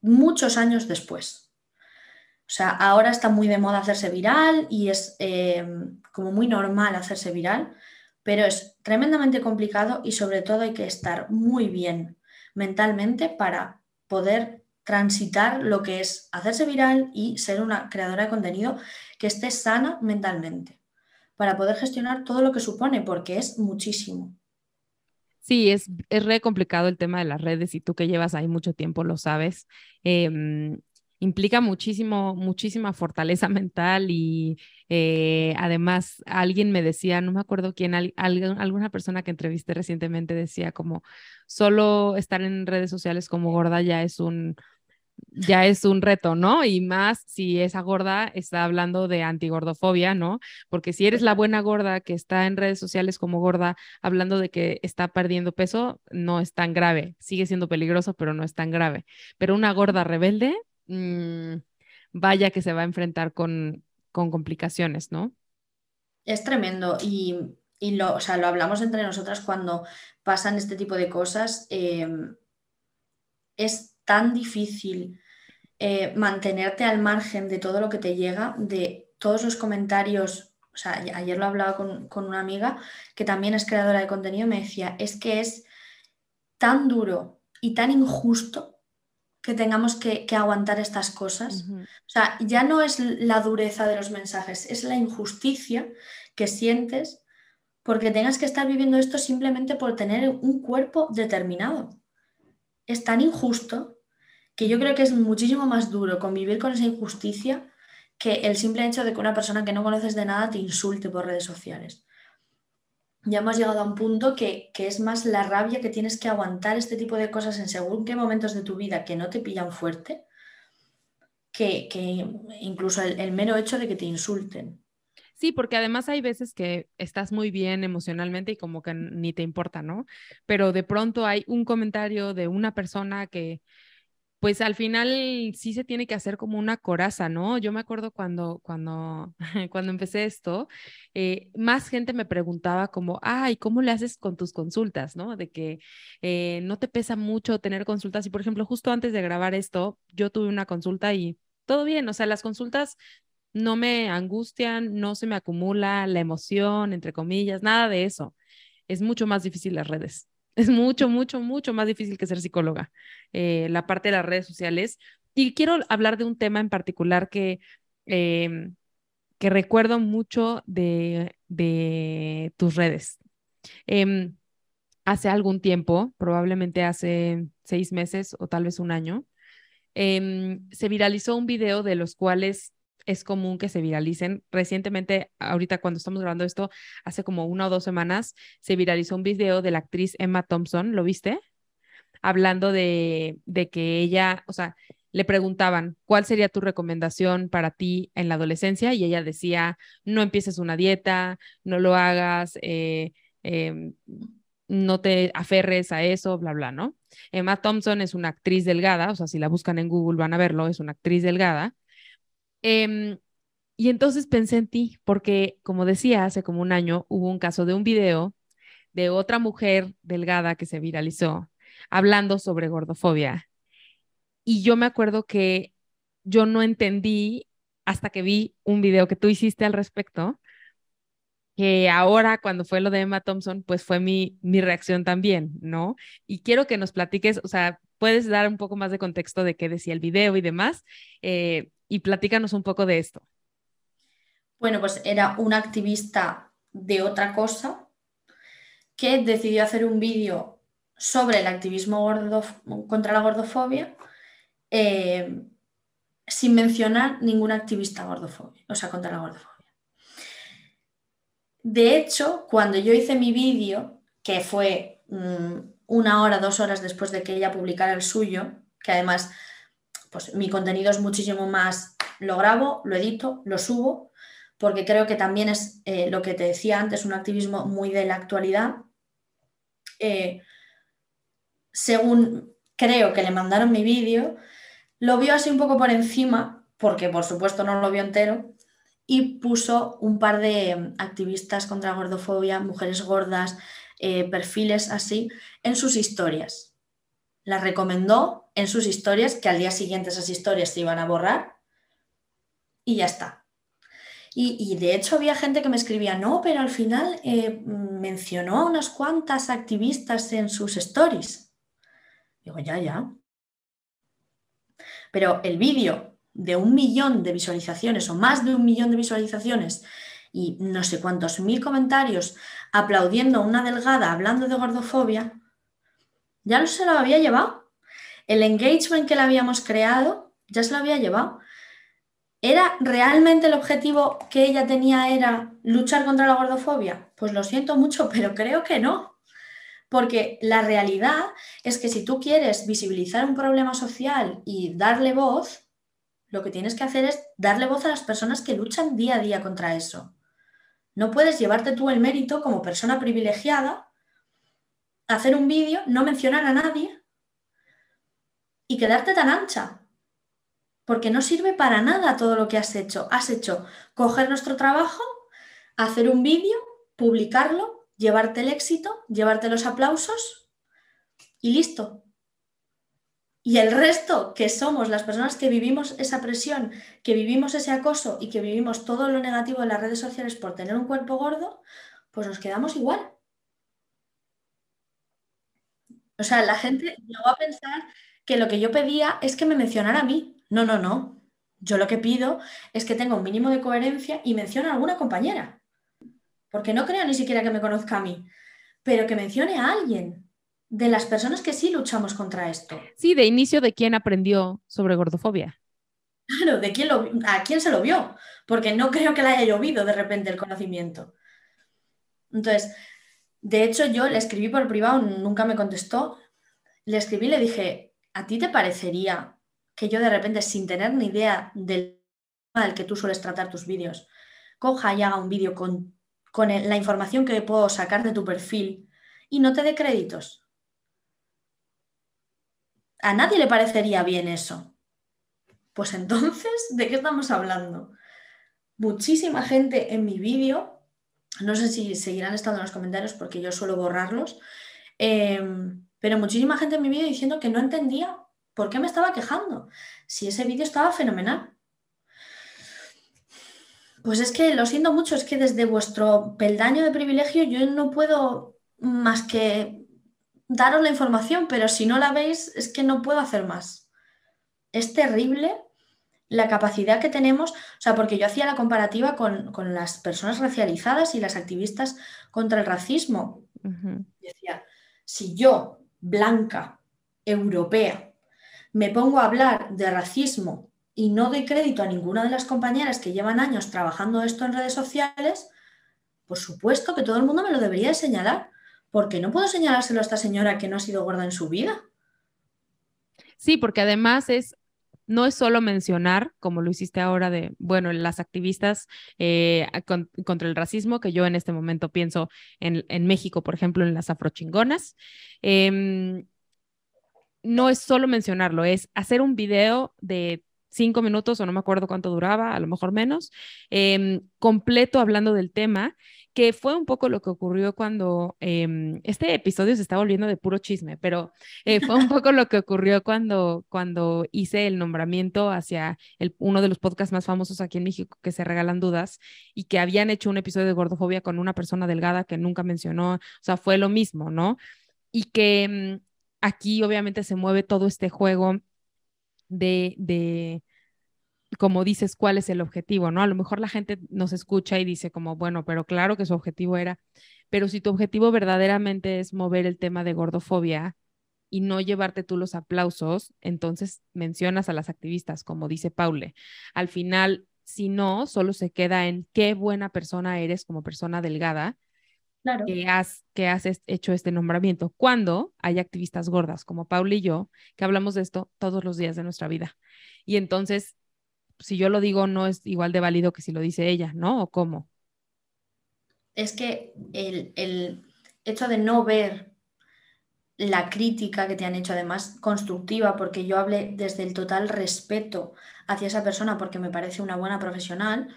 muchos años después. O sea, ahora está muy de moda hacerse viral y es eh, como muy normal hacerse viral, pero es tremendamente complicado y sobre todo hay que estar muy bien mentalmente para poder transitar lo que es hacerse viral y ser una creadora de contenido que esté sana mentalmente para poder gestionar todo lo que supone, porque es muchísimo. Sí, es, es re complicado el tema de las redes y tú que llevas ahí mucho tiempo lo sabes. Em, implica muchísimo, muchísima fortaleza mental y eh, además alguien me decía, no me acuerdo quién, alguna persona que entrevisté recientemente decía como solo estar en redes sociales como gorda ya es un, ya es un reto, ¿no? Y más si esa gorda está hablando de antigordofobia, ¿no? Porque si eres la buena gorda que está en redes sociales como gorda hablando de que está perdiendo peso, no es tan grave. Sigue siendo peligroso, pero no es tan grave. Pero una gorda rebelde, mmm, vaya que se va a enfrentar con, con complicaciones, ¿no? Es tremendo y, y lo, o sea, lo hablamos entre nosotras cuando pasan este tipo de cosas. Eh, es tan difícil eh, mantenerte al margen de todo lo que te llega, de todos los comentarios. O sea, ayer lo hablaba con, con una amiga que también es creadora de contenido, me decía, es que es tan duro y tan injusto que tengamos que, aguantar estas cosas. O sea, ya no es la dureza de los mensajes, es la injusticia que sientes porque tengas que estar viviendo esto simplemente por tener un cuerpo determinado. Es tan injusto que yo creo que es muchísimo más duro convivir con esa injusticia que el simple hecho de que una persona que no conoces de nada te insulte por redes sociales. Ya hemos llegado a un punto que, es más la rabia que tienes que aguantar este tipo de cosas en según qué momentos de tu vida que no te pillan fuerte, que, incluso el mero hecho de que te insulten. Sí, porque además hay veces que estás muy bien emocionalmente y como que ni te importa, ¿no? Pero de pronto hay un comentario de una persona que, pues al final sí se tiene que hacer como una coraza, ¿no? Yo me acuerdo cuando, cuando, cuando empecé esto, eh, más gente me preguntaba como, ay, ¿cómo le haces con tus consultas, ¿no? De que eh, no te pesa mucho tener consultas. Y por ejemplo, justo antes de grabar esto, yo tuve una consulta y todo bien, o sea, las consultas no me angustian, no se me acumula la emoción, entre comillas, nada de eso. Es mucho más difícil las redes. Es mucho, mucho, mucho más difícil que ser psicóloga, eh, la parte de las redes sociales. Y quiero hablar de un tema en particular que, em, que recuerdo mucho de, de tus redes. Em, hace algún tiempo, probablemente hace seis meses o tal vez un año, em, se viralizó un video de los cuales es común que se viralicen. Recientemente, ahorita cuando estamos grabando esto, hace como una o dos semanas, se viralizó un video de la actriz Emma Thompson, ¿lo viste? Hablando de, de que ella, o sea, le preguntaban, ¿cuál sería tu recomendación para ti en la adolescencia? Y ella decía, no empieces una dieta, no lo hagas, eh, em, no te aferres a eso, bla, bla, ¿no? Emma Thompson es una actriz delgada, o sea, si la buscan en Google van a verlo, es una actriz delgada, Em, y entonces pensé en ti, porque como decía, hace como un año hubo un caso de un video de otra mujer delgada que se viralizó hablando sobre gordofobia. Y yo me acuerdo que yo no entendí hasta que vi un video que tú hiciste al respecto, que ahora cuando fue lo de Emma Thompson, pues fue mi, mi reacción también, ¿no? Y quiero que nos platiques, o sea, puedes dar un poco más de contexto de qué decía el video y demás, eh, y platícanos un poco de esto. Bueno, pues era un activista de otra cosa que decidió hacer un vídeo sobre el activismo contra la gordofobia eh, sin mencionar ningún activista gordofobia, o sea, contra la gordofobia. De hecho, cuando yo hice mi vídeo, que fue mm, una hora, dos horas después de que ella publicara el suyo, que además pues mi contenido es muchísimo más, lo grabo, lo edito, lo subo, porque creo que también es eh, lo que te decía antes, un activismo muy de la actualidad. Eh, según creo que le mandaron mi vídeo, lo vio así un poco por encima, porque por supuesto no lo vio entero, y puso un par de activistas contra gordofobia, mujeres gordas, eh, perfiles así, en sus historias. Las recomendó en sus historias, que al día siguiente esas historias se iban a borrar y ya está. Y, de hecho había gente que me escribía, no, pero al final eh, mencionó a unas cuantas activistas en sus stories. Digo, ya, ya. Pero el vídeo de un millón de visualizaciones o más de un millón de visualizaciones y no sé cuántos mil comentarios aplaudiendo a una delgada hablando de gordofobia, ya no se lo había llevado. El engagement que le habíamos creado ya se lo había llevado. ¿Era realmente el objetivo que ella tenía era luchar contra la gordofobia? Pues lo siento mucho, pero creo que no. Porque la realidad es que si tú quieres visibilizar un problema social y darle voz, lo que tienes que hacer es darle voz a las personas que luchan día a día contra eso. No puedes llevarte tú el mérito como persona privilegiada, hacer un vídeo, no mencionar a nadie y quedarte tan ancha. Porque no sirve para nada todo lo que has hecho. Has hecho coger nuestro trabajo, hacer un vídeo, publicarlo, llevarte el éxito, llevarte los aplausos y listo. Y el resto, que somos las personas que vivimos esa presión, que vivimos ese acoso y que vivimos todo lo negativo de las redes sociales por tener un cuerpo gordo, pues nos quedamos igual. O sea, la gente llegó a pensar que lo que yo pedía es que me mencionara a mí. No, no, no. Yo lo que pido es que tenga un mínimo de coherencia y mencione a alguna compañera. Porque no creo ni siquiera que me conozca a mí, pero que mencione a alguien de las personas que sí luchamos contra esto. Sí, de inicio de quién aprendió sobre gordofobia. Claro, de quién lo, a quién se lo vio, porque no creo que le haya llovido de repente el conocimiento. Entonces, de hecho, yo le escribí por privado, nunca me contestó. Le escribí y le dije, ¿a ti te parecería que yo de repente, sin tener ni idea del del que tú sueles tratar tus vídeos, coja y haga un vídeo con, con la información que puedo sacar de tu perfil y no te dé créditos? A nadie le parecería bien eso. Pues entonces, ¿de qué estamos hablando? Muchísima gente en mi vídeo, no sé si seguirán estando en los comentarios porque yo suelo borrarlos, em, pero muchísima gente en mi vídeo diciendo que no entendía por qué me estaba quejando, si ese vídeo estaba fenomenal. Pues es que lo siento mucho, es que desde vuestro peldaño de privilegio yo no puedo más que daros la información, pero si no la veis es que no puedo hacer más. Es terrible la capacidad que tenemos, o sea, porque yo hacía la comparativa con, las personas racializadas y las activistas contra el racismo. Decía, si yo, blanca, europea, me pongo a hablar de racismo y no doy crédito a ninguna de las compañeras que llevan años trabajando esto en redes sociales, por supuesto que todo el mundo me lo debería señalar porque no puedo señalárselo a esta señora que no ha sido gorda en su vida. Sí, porque además es no es solo mencionar, como lo hiciste ahora, de, bueno, las activistas eh, contra el racismo, que yo en este momento pienso en, México, por ejemplo, en las afrochingonas. Em, no es solo mencionarlo, es hacer un video de cinco minutos o no me acuerdo cuánto duraba, a lo mejor menos, em, completo hablando del tema, que fue un poco lo que ocurrió cuando em, este episodio se está volviendo de puro chisme, pero eh, fue un poco lo que ocurrió cuando, cuando hice el nombramiento hacia el, uno de los podcasts más famosos aquí en México que se regalan dudas y que habían hecho un episodio de gordofobia con una persona delgada que nunca mencionó, o sea, fue lo mismo, ¿no? Y que em, aquí obviamente se mueve todo este juego de, de, como dices, cuál es el objetivo, ¿no? A lo mejor la gente nos escucha y dice como, bueno, pero claro que su objetivo era, pero si tu objetivo verdaderamente es mover el tema de gordofobia y no llevarte tú los aplausos, entonces mencionas a las activistas, como dice Paule. Al final, si no, solo se queda en qué buena persona eres como persona delgada que, has, que has hecho este nombramiento. Cuando hay activistas gordas como Paula y yo, que hablamos de esto todos los días de nuestra vida. Y entonces, si yo lo digo, no es igual de válido que si lo dice ella, ¿no? ¿O cómo? Es que el, el hecho de no ver la crítica que te han hecho, además constructiva, porque yo hablé desde el total respeto hacia esa persona porque me parece una buena profesional,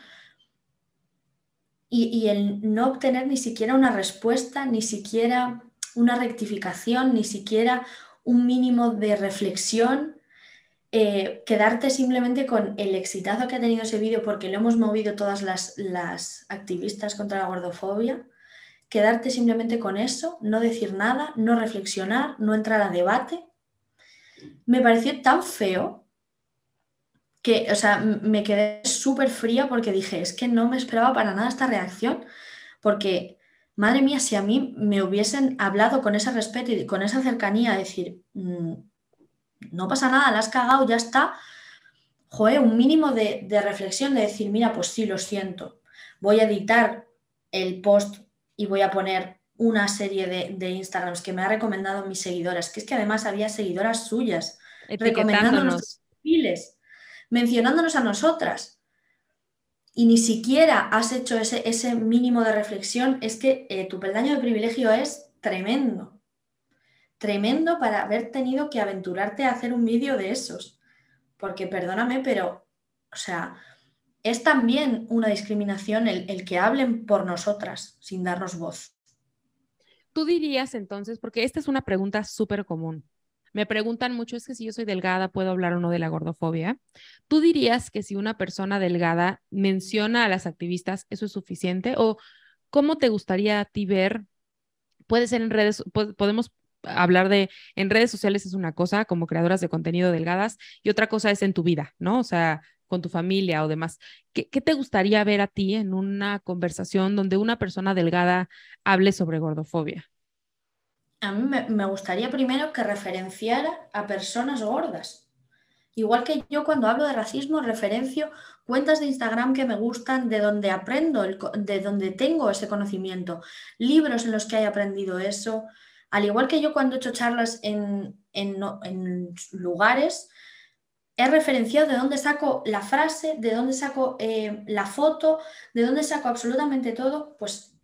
y, el no obtener ni siquiera una respuesta, ni siquiera una rectificación, ni siquiera un mínimo de reflexión, eh, quedarte simplemente con el exitazo que ha tenido ese vídeo porque lo hemos movido todas las, las activistas contra la gordofobia, quedarte simplemente con eso, no decir nada, no reflexionar, no entrar a debate, me pareció tan feo que, o sea, me quedé súper fría porque dije, es que no me esperaba para nada esta reacción, porque, madre mía, si a mí me hubiesen hablado con ese respeto y con esa cercanía, decir, mm, no pasa nada, la has cagado, ya está, joder, un mínimo de, reflexión, de decir, mira, pues sí, lo siento, voy a editar el post y voy a poner una serie de, de Instagrams que me ha recomendado mis seguidoras, que es que además había seguidoras suyas recomendándonos perfiles mencionándonos a nosotras. Y ni siquiera has hecho ese, ese mínimo de reflexión, es que eh, tu peldaño de privilegio es tremendo. Tremendo para haber tenido que aventurarte a hacer un vídeo de esos. Porque perdóname, pero, o sea, es también una discriminación el, que hablen por nosotras sin darnos voz. Tú dirías entonces, porque esta es una pregunta súper común, me preguntan mucho, es que si yo soy delgada, ¿puedo hablar o no de la gordofobia? ¿Tú dirías que si una persona delgada menciona a las activistas, eso es suficiente? ¿O cómo te gustaría a ti ver? Puede ser en redes, podemos hablar de, en redes sociales es una cosa, como creadoras de contenido delgadas, y otra cosa es en tu vida, ¿no? O sea, con tu familia o demás. ¿Qué, ¿Qué, te gustaría ver a ti en una conversación donde una persona delgada hable sobre gordofobia? a mí me, gustaría primero que referenciara a personas gordas. Igual que yo cuando hablo de racismo referencio cuentas de Instagram que me gustan, de donde aprendo, de donde tengo ese conocimiento, libros en los que haya aprendido eso. Al igual que yo cuando he hecho charlas en, lugares, he referenciado de dónde saco la frase, de dónde saco eh, la foto, de dónde saco absolutamente todo, pues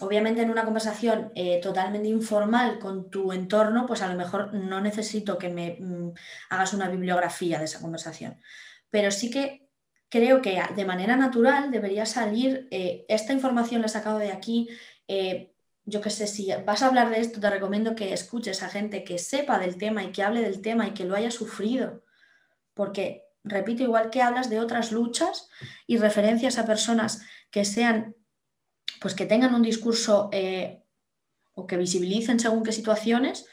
obviamente en una conversación eh, totalmente informal con tu entorno, pues a lo mejor no necesito que me mm, hagas una bibliografía de esa conversación. Pero sí que creo que de manera natural debería salir, eh, esta información la he sacado de aquí, yo qué sé, si vas a hablar de esto, te recomiendo que escuches a gente que sepa del tema y que hable del tema y que lo haya sufrido. Porque, repito, igual que hablas de otras luchas y referencias a personas que sean pues que tengan un discurso eh, o que visibilicen según qué situaciones,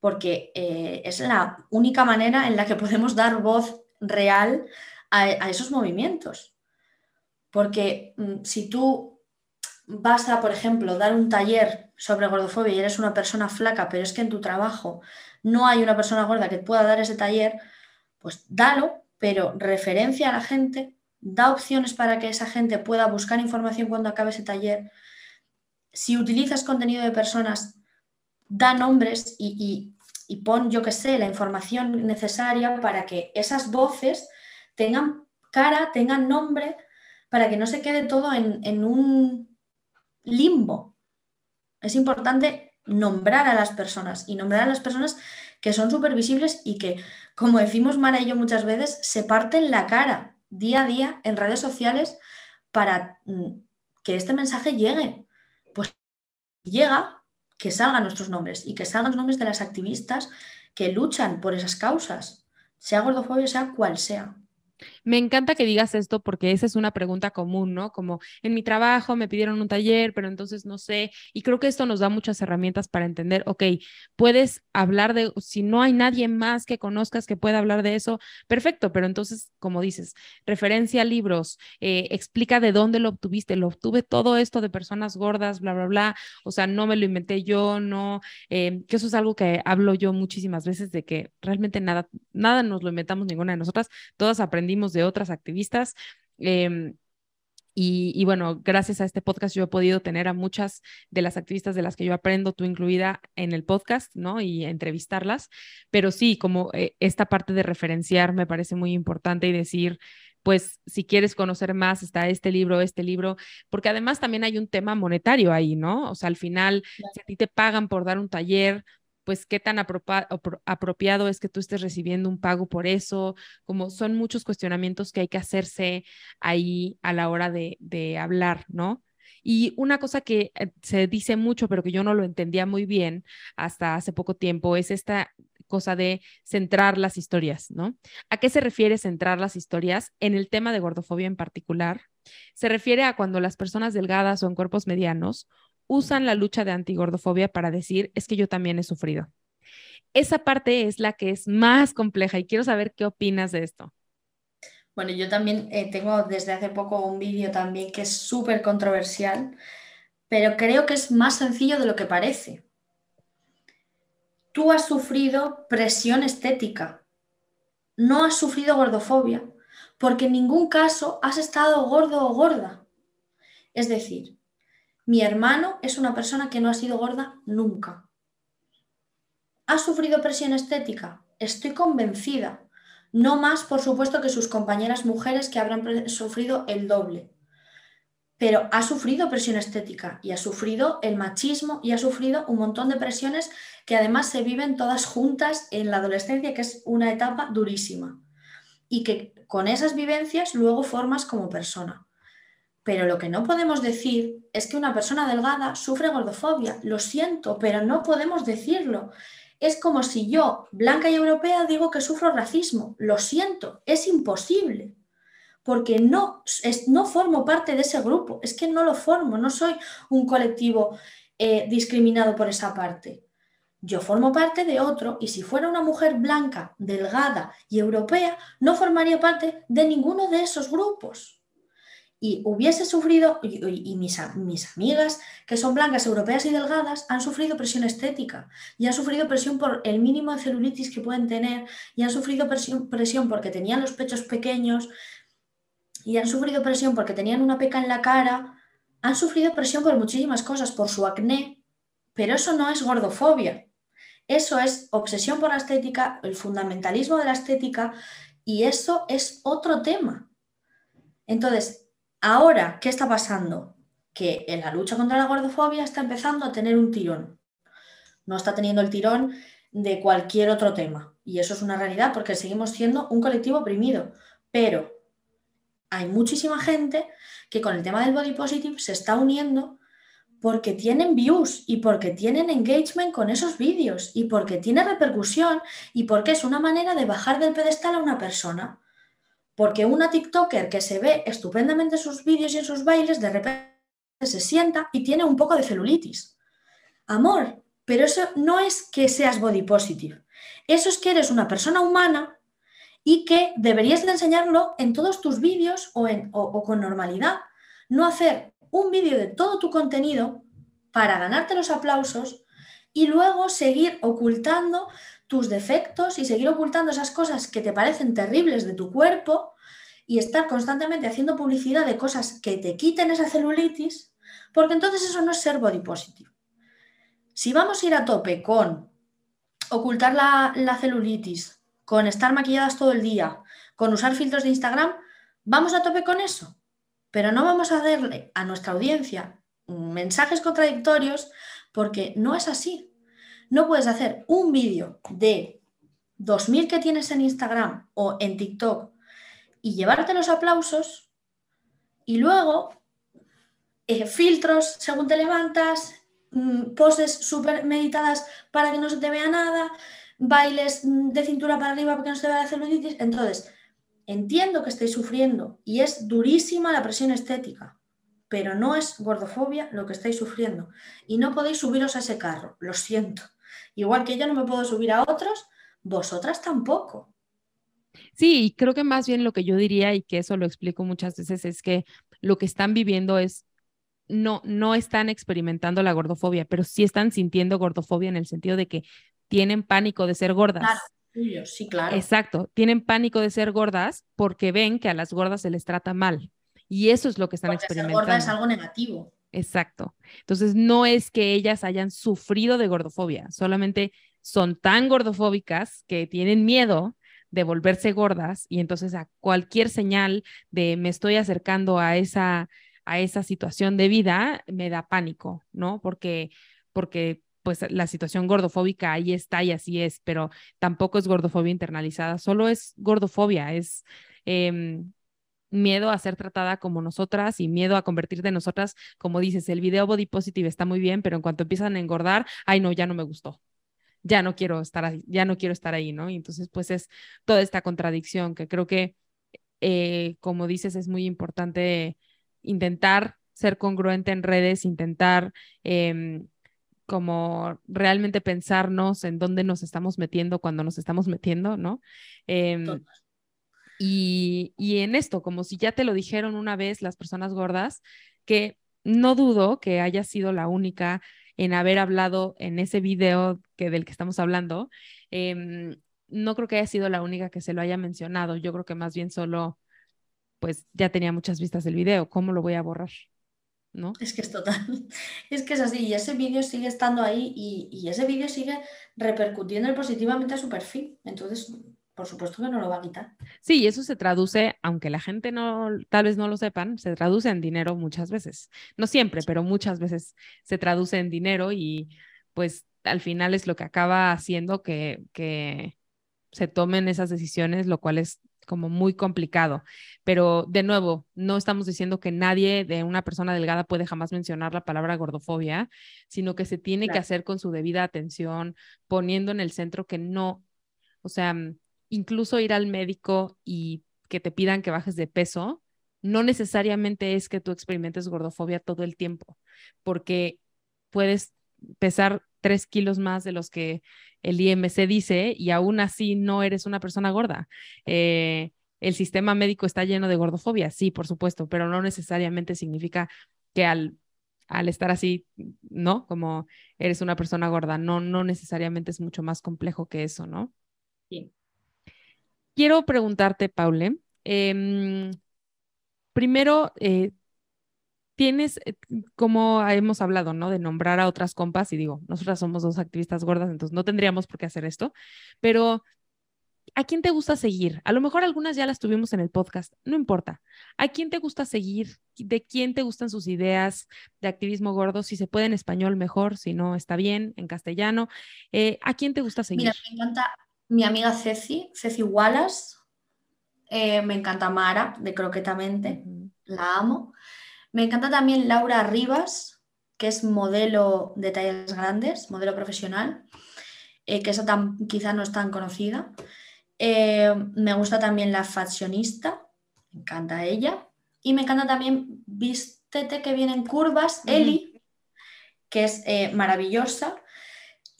porque eh, es la única manera en la que podemos dar voz real a, esos movimientos. Porque mm, si tú vas a, por ejemplo, dar un taller sobre gordofobia y eres una persona flaca, pero es que en tu trabajo no hay una persona gorda que pueda dar ese taller, pues dalo, pero referencia a la gente da opciones para que esa gente pueda buscar información cuando acabe ese taller. Si utilizas contenido de personas, da nombres y, pon, yo que sé, la información necesaria para que esas voces tengan cara, tengan nombre, para que no se quede todo en un limbo. Es importante nombrar a las personas y nombrar a las personas que son súper visibles y que, como decimos Mara y yo muchas veces, se parten la cara día a día en redes sociales para mm, que este mensaje llegue. Pues llega, que salgan nuestros nombres y que salgan los nombres de las activistas que luchan por esas causas, sea gordofobia, sea cual sea. Me encanta que digas esto porque esa es una pregunta común, ¿no? Como en mi trabajo me pidieron un taller, pero entonces no sé. Y creo que esto nos da muchas herramientas para entender, ok, puedes hablar de, si no hay nadie más que conozcas que pueda hablar de eso, perfecto, pero entonces, como dices, referencia a libros, eh, explica de dónde lo obtuviste, lo obtuve todo esto de personas gordas, bla, bla, bla. O sea, no me lo inventé yo, no, eh, que eso es algo que hablo yo muchísimas veces de que realmente nada, nada nos lo inventamos ninguna de nosotras, todas aprendimos de otras activistas. Em, y, bueno, gracias a este podcast yo he podido tener a muchas de las activistas de las que yo aprendo, tú incluida en el podcast, ¿no? Y entrevistarlas. Pero sí, como eh, esta parte de referenciar me parece muy importante y decir, pues si quieres conocer más, está este libro, este libro, porque además también hay un tema monetario ahí, ¿no? O sea, al final, si a ti te pagan por dar un taller, pues qué tan apropiado es que tú estés recibiendo un pago por eso, como son muchos cuestionamientos que hay que hacerse ahí a la hora de, hablar, ¿no? Y una cosa que eh, se dice mucho, pero que yo no lo entendía muy bien hasta hace poco tiempo, es esta cosa de centrar las historias, ¿no? ¿A qué se refiere centrar las historias en el tema de gordofobia en particular? Se refiere a cuando las personas delgadas o en cuerpos medianos usan la lucha de antigordofobia para decir, es que yo también he sufrido. Esa parte es la que es más compleja y quiero saber qué opinas de esto. Bueno, yo también eh, tengo desde hace poco un vídeo también que es súper controversial, pero creo que es más sencillo de lo que parece. Tú has sufrido presión estética, no has sufrido gordofobia, porque en ningún caso has estado gordo o gorda. Es decir, mi hermano es una persona que no ha sido gorda nunca. ¿Ha sufrido presión estética? Estoy convencida. No más, por supuesto, que sus compañeras mujeres que habrán sufrido el doble. Pero ha sufrido presión estética y ha sufrido el machismo y ha sufrido un montón de presiones que además se viven todas juntas en la adolescencia, que es una etapa durísima. Y que con esas vivencias luego formas como persona. Pero lo que no podemos decir es que una persona delgada sufre gordofobia. Lo siento, pero no podemos decirlo. Es como si yo, blanca y europea, digo que sufro racismo. Lo siento, es imposible. Porque no, no formo parte de ese grupo. Es que no lo formo, no soy un colectivo eh, discriminado por esa parte. Yo formo parte de otro y si fuera una mujer blanca, delgada y europea, no formaría parte de ninguno de esos grupos y hubiese sufrido, y, mis, amigas que son blancas, europeas y delgadas, han sufrido presión estética y han sufrido presión por el mínimo de celulitis que pueden tener y han sufrido presión, presión porque tenían los pechos pequeños y han sufrido presión porque tenían una peca en la cara, han sufrido presión por muchísimas cosas, por su acné, pero eso no es gordofobia. Eso es obsesión por la estética, el fundamentalismo de la estética y eso es otro tema. Entonces, Ahora, ¿qué está pasando? Que en la lucha contra la gordofobia está empezando a tener un tirón. No está teniendo el tirón de cualquier otro tema. Y eso es una realidad porque seguimos siendo un colectivo oprimido. Pero hay muchísima gente que con el tema del body positive se está uniendo porque tienen views y porque tienen engagement con esos vídeos y porque tiene repercusión y porque es una manera de bajar del pedestal a una persona. Porque una TikToker que se ve estupendamente sus vídeos y en sus bailes, de repente se sienta y tiene un poco de celulitis. Amor, pero eso no es que seas body positive. Eso es que eres una persona humana y que deberías de enseñarlo en todos tus vídeos o, o con normalidad. No hacer un vídeo de todo tu contenido para ganarte los aplausos y luego seguir ocultando tus defectos y seguir ocultando esas cosas que te parecen terribles de tu cuerpo y estar constantemente haciendo publicidad de cosas que te quiten esa celulitis, porque entonces eso no es ser body positive. Si vamos a ir a tope con ocultar la, la celulitis, con estar maquilladas todo el día, con usar filtros de Instagram, vamos a tope con eso. Pero no vamos a darle a nuestra audiencia mensajes contradictorios porque no es así. No puedes hacer un vídeo de 2.000 que tienes en Instagram o en TikTok y llevarte los aplausos y luego eh, filtros según te levantas, mm, poses súper meditadas para que no se te vea nada, bailes mm, de cintura para arriba para que no se te vea la celulitis. Entonces, entiendo que estáis sufriendo y es durísima la presión estética, pero no es gordofobia lo que estáis sufriendo. Y no podéis subiros a ese carro, lo siento. Igual que yo no me puedo subir a otros, vosotras tampoco. Sí, creo que más bien lo que yo diría y que eso lo explico muchas veces es que lo que están viviendo es no no están experimentando la gordofobia, pero sí están sintiendo gordofobia en el sentido de que tienen pánico de ser gordas. Claro, sí, claro. Exacto, tienen pánico de ser gordas porque ven que a las gordas se les trata mal. Y eso es lo que están porque experimentando. Ser gorda es algo negativo. Exacto. Entonces, no es que ellas hayan sufrido de gordofobia, solamente son tan gordofóbicas que tienen miedo de volverse gordas y entonces a cualquier señal de me estoy acercando a esa a esa situación de vida me da pánico, ¿no? Porque porque pues la situación gordofóbica ahí está y así es, pero tampoco es gordofobia internalizada, solo es gordofobia, es em, miedo a ser tratada como nosotras y miedo a convertirte en nosotras, como dices, el video body positive está muy bien, pero en cuanto empiezan a engordar, ay no, ya no me gustó. Ya no quiero estar ahí, ya no quiero estar ahí, ¿no? Y entonces, pues es toda esta contradicción que creo que, eh, como dices, es muy importante intentar ser congruente en redes, intentar em, como realmente pensarnos en dónde nos estamos metiendo cuando nos estamos metiendo, ¿no? Em, y, en esto, como si ya te lo dijeron una vez las personas gordas, que no dudo que haya sido la única en haber hablado en ese video que, del que estamos hablando. Em, no creo que haya sido la única que se lo haya mencionado. Yo creo que más bien solo, pues ya tenía muchas vistas del video. ¿Cómo lo voy a borrar? ¿No? Es que es total. Es que es así. Y ese vídeo sigue estando ahí y, y ese vídeo sigue repercutiendo positivamente a su perfil. Entonces, por supuesto que no lo va a quitar. Sí, eso se traduce, aunque la gente no, tal vez no lo sepan, se traduce en dinero muchas veces. No siempre, pero muchas veces se traduce en dinero y pues al final es lo que acaba haciendo que, que se tomen esas decisiones, lo cual es como muy complicado. Pero de nuevo, no estamos diciendo que nadie de una persona delgada puede jamás mencionar la palabra gordofobia, sino que se tiene que hacer con su debida atención, poniendo en el centro que no, o sea, incluso ir al médico y que te pidan que bajes de peso, no necesariamente es que tú experimentes gordofobia todo el tiempo, porque puedes pesar tres kilos más de los que el IMC dice y aún así no eres una persona gorda. Eh, el sistema médico está lleno de gordofobia, sí, por supuesto, pero no necesariamente significa que al, al estar así, ¿no? Como eres una persona gorda, no, no necesariamente es mucho más complejo que eso, ¿no? Sí quiero preguntarte, Paule, em, primero, eh, tienes, eh, como hemos hablado, ¿no? De nombrar a otras compas y digo, nosotras somos dos activistas gordas, entonces no tendríamos por qué hacer esto, pero ¿a quién te gusta seguir? A lo mejor algunas ya las tuvimos en el podcast, no importa. ¿A quién te gusta seguir? ¿De quién te gustan sus ideas de activismo gordo? Si se puede en español, mejor, si no, está bien, en castellano. Eh, ¿A quién te gusta seguir? Mira, me encanta mi amiga Ceci, Ceci Wallace, eh, me encanta Mara, de Croquetamente, la amo. Me encanta también Laura Rivas, que es modelo de tallas grandes, modelo profesional, eh, que esa quizá no es tan conocida. Eh, me gusta también la fashionista, me encanta ella. Y me encanta también Vístete que vienen curvas, Eli, que es maravillosa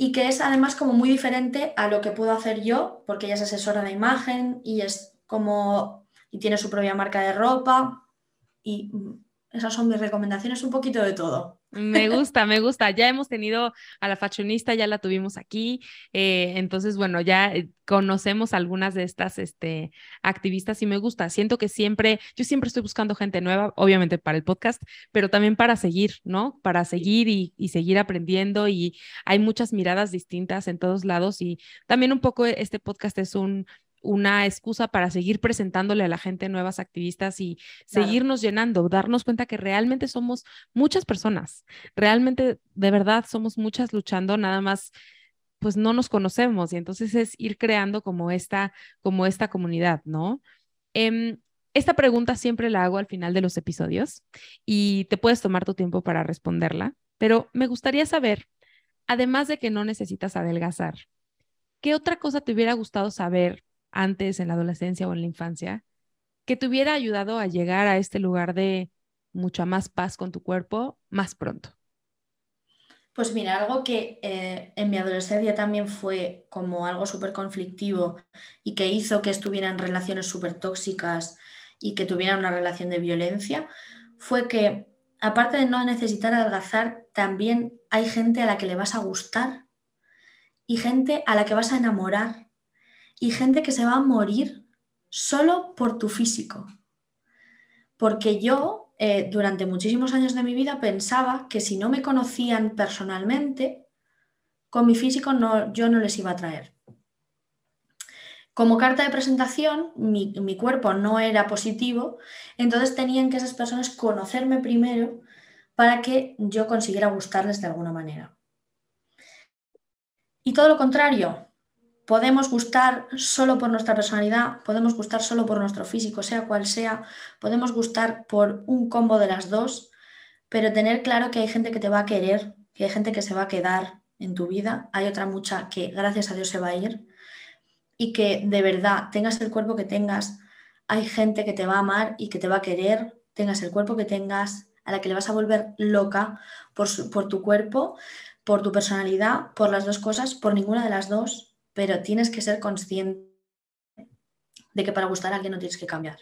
y que es además como muy diferente a lo que puedo hacer yo, porque ella es asesora de imagen y es como y tiene su propia marca de ropa y mm, esas son mis recomendaciones, un poquito de todo. Me gusta, me gusta. Ya hemos tenido a la fashionista, ya la tuvimos aquí. Eh, entonces, bueno, ya eh, conocemos algunas de estas este, activistas y me gusta. Siento que siempre, yo siempre estoy buscando gente nueva, obviamente para el podcast, pero también para seguir, ¿no? Para seguir y, y seguir aprendiendo y hay muchas miradas distintas en todos lados y también un poco este podcast es un una excusa para seguir presentándole a la gente nuevas activistas y seguirnos llenando, darnos cuenta que realmente somos muchas personas, realmente de verdad somos muchas luchando, nada más pues no nos conocemos y entonces es ir creando como esta, como esta comunidad, ¿no? Em, esta pregunta siempre la hago al final de los episodios y te puedes tomar tu tiempo para responderla, pero me gustaría saber, además de que no necesitas adelgazar, ¿qué otra cosa te hubiera gustado saber antes en la adolescencia o en la infancia que te hubiera ayudado a llegar a este lugar de mucha más paz con tu cuerpo más pronto? Pues mira, algo que eh, en mi adolescencia también fue como algo súper conflictivo y que hizo que estuvieran relaciones súper tóxicas y que tuvieran una relación de violencia, fue que aparte de no necesitar adelgazar, también hay gente a la que le vas a gustar y gente a la que vas a enamorar y gente que se va a morir solo por tu físico. Porque yo eh, durante muchísimos años de mi vida pensaba que si no me conocían personalmente, con mi físico no, yo no les iba a traer. Como carta de presentación, mi, mi, cuerpo no era positivo, entonces tenían que esas personas conocerme primero para que yo consiguiera gustarles de alguna manera. Y todo lo contrario, podemos gustar solo por nuestra personalidad, podemos gustar solo por nuestro físico, sea cual sea, podemos gustar por un combo de las dos, pero tener claro que hay gente que te va a querer, que hay gente que se va a quedar en tu vida, hay otra mucha que gracias a Dios se va a ir y que de verdad tengas el cuerpo que tengas, hay gente que te va a amar y que te va a querer, tengas el cuerpo que tengas, a la que le vas a volver loca por, por tu cuerpo, por tu personalidad, por las dos cosas, por ninguna de las dos pero tienes que ser consciente de que para gustar a alguien no tienes que cambiar.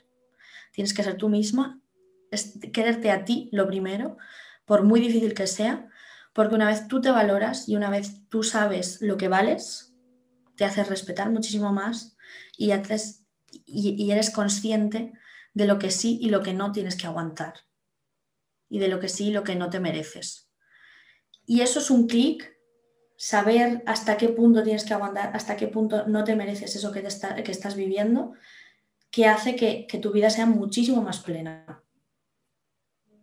Tienes que ser tú misma, es quererte a ti lo primero, por muy difícil que sea, porque una vez tú te valoras y una vez tú sabes lo que vales, te haces respetar muchísimo más y, haces, y, eres consciente de lo que sí y lo que no tienes que aguantar y de lo que sí y lo que no te mereces. Y eso es un clic saber hasta qué punto tienes que aguantar, hasta qué punto no te mereces eso que, te que estás viviendo, que hace que, tu vida sea muchísimo más plena.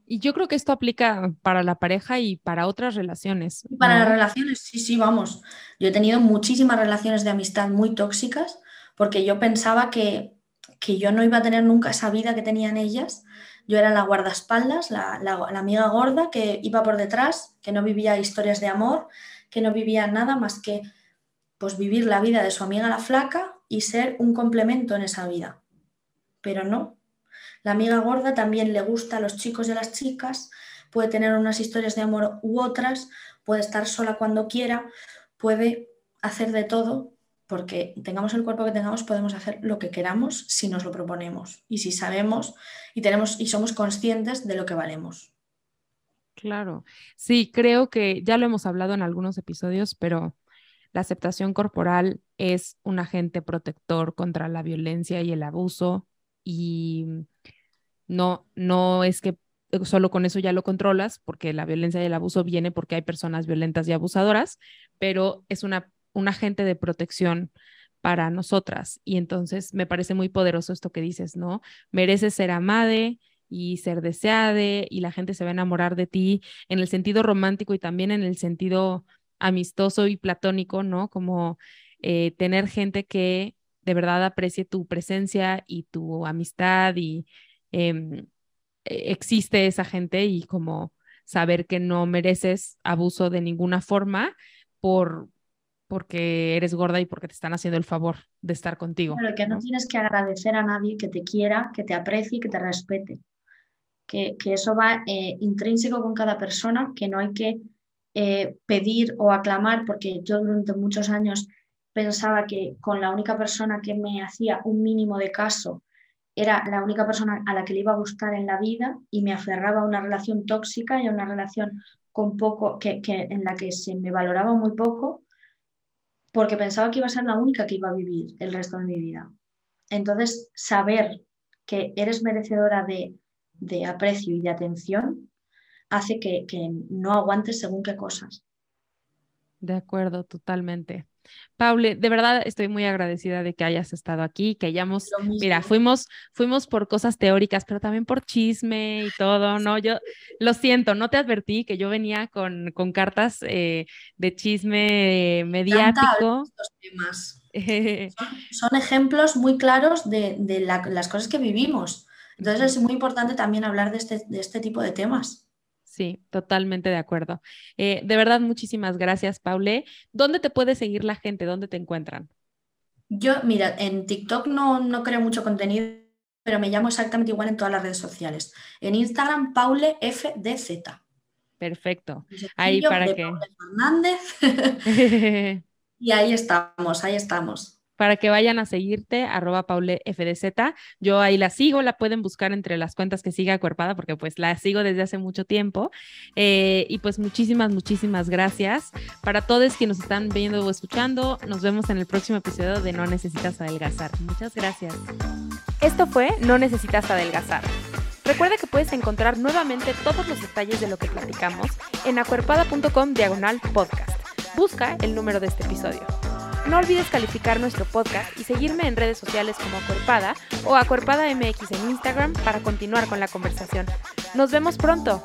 Y yo creo que esto aplica para la pareja y para otras relaciones. Para las relaciones, sí, sí, vamos. Yo he tenido muchísimas relaciones de amistad muy tóxicas porque yo pensaba que, que yo no iba a tener nunca esa vida que tenían ellas. Yo era la guardaespaldas, la, la, la amiga gorda que iba por detrás, que no vivía historias de amor, que no vivía nada más que pues vivir la vida de su amiga la flaca y ser un complemento en esa vida. Pero no. La amiga gorda también le gusta a los chicos y a las chicas, puede tener unas historias de amor u otras, puede estar sola cuando quiera, puede hacer de todo, porque tengamos el cuerpo que tengamos, podemos hacer lo que queramos si nos lo proponemos y si sabemos y tenemos y somos conscientes de lo que valemos. Claro, sí, creo que ya lo hemos hablado en algunos episodios, pero la aceptación corporal es un agente protector contra la violencia y el abuso y no, no es que solo con eso ya lo controlas, porque la violencia y el abuso viene porque hay personas violentas y abusadoras, pero es una, un agente de protección para nosotras. Y entonces me parece muy poderoso esto que dices, ¿no? Mereces ser amade, y ser deseada y la gente se va a enamorar de ti en el sentido romántico y también en el sentido amistoso y platónico, ¿no? Como eh, tener gente que de verdad aprecie tu presencia y tu amistad y em, e, existe esa gente y como saber que no mereces abuso de ninguna forma por porque eres gorda y porque te están haciendo el favor de estar contigo. Pero que no tienes que agradecer a nadie que te quiera, que te aprecie y que te respete que, eso va eh, intrínseco con cada persona, que no hay que eh, pedir o aclamar, porque yo durante muchos años pensaba que con la única persona que me hacía un mínimo de caso era la única persona a la que le iba a gustar en la vida y me aferraba a una relación tóxica y a una relación con poco, que, en la que se me valoraba muy poco, porque pensaba que iba a ser la única que iba a vivir el resto de mi vida. Entonces, saber que eres merecedora de de aprecio y de atención hace que, no aguantes según qué cosas. De acuerdo, totalmente. Paule, de verdad estoy muy agradecida de que hayas estado aquí, que hayamos, mira, fuimos, fuimos por cosas teóricas, pero también por chisme y todo, ¿no? Yo lo siento, no te advertí que yo venía con, cartas eh, de chisme mediático. Son, ejemplos muy claros de, las cosas que vivimos. Entonces es muy importante también hablar de este, de este tipo de temas. Sí, totalmente de acuerdo. Eh, de verdad, muchísimas gracias, Paule. ¿Dónde te puede seguir la gente? ¿Dónde te encuentran? Yo, mira, en TikTok no, no creo mucho contenido pero me llamo exactamente igual en todas las redes sociales. En Instagram, paulefdz. Perfecto. Ahí para que... Fernández. y ahí estamos, ahí estamos para que vayan a seguirte, arroba paulefdz. Yo ahí la sigo, la pueden buscar entre las cuentas que siga Acuerpada, porque pues la sigo desde hace mucho tiempo. Eh, y pues muchísimas, muchísimas gracias. Para todos quienes nos están viendo o escuchando, nos vemos en el próximo episodio de No Necesitas Adelgazar. Muchas gracias. Esto fue No Necesitas Adelgazar. Recuerda que puedes encontrar nuevamente todos los detalles de lo que platicamos en acuerpada.com diagonal podcast. Busca el número de este episodio. No olvides calificar nuestro podcast y seguirme en redes sociales como Acuerpada o Acuerpada MX en Instagram para continuar con la conversación. Nos vemos pronto.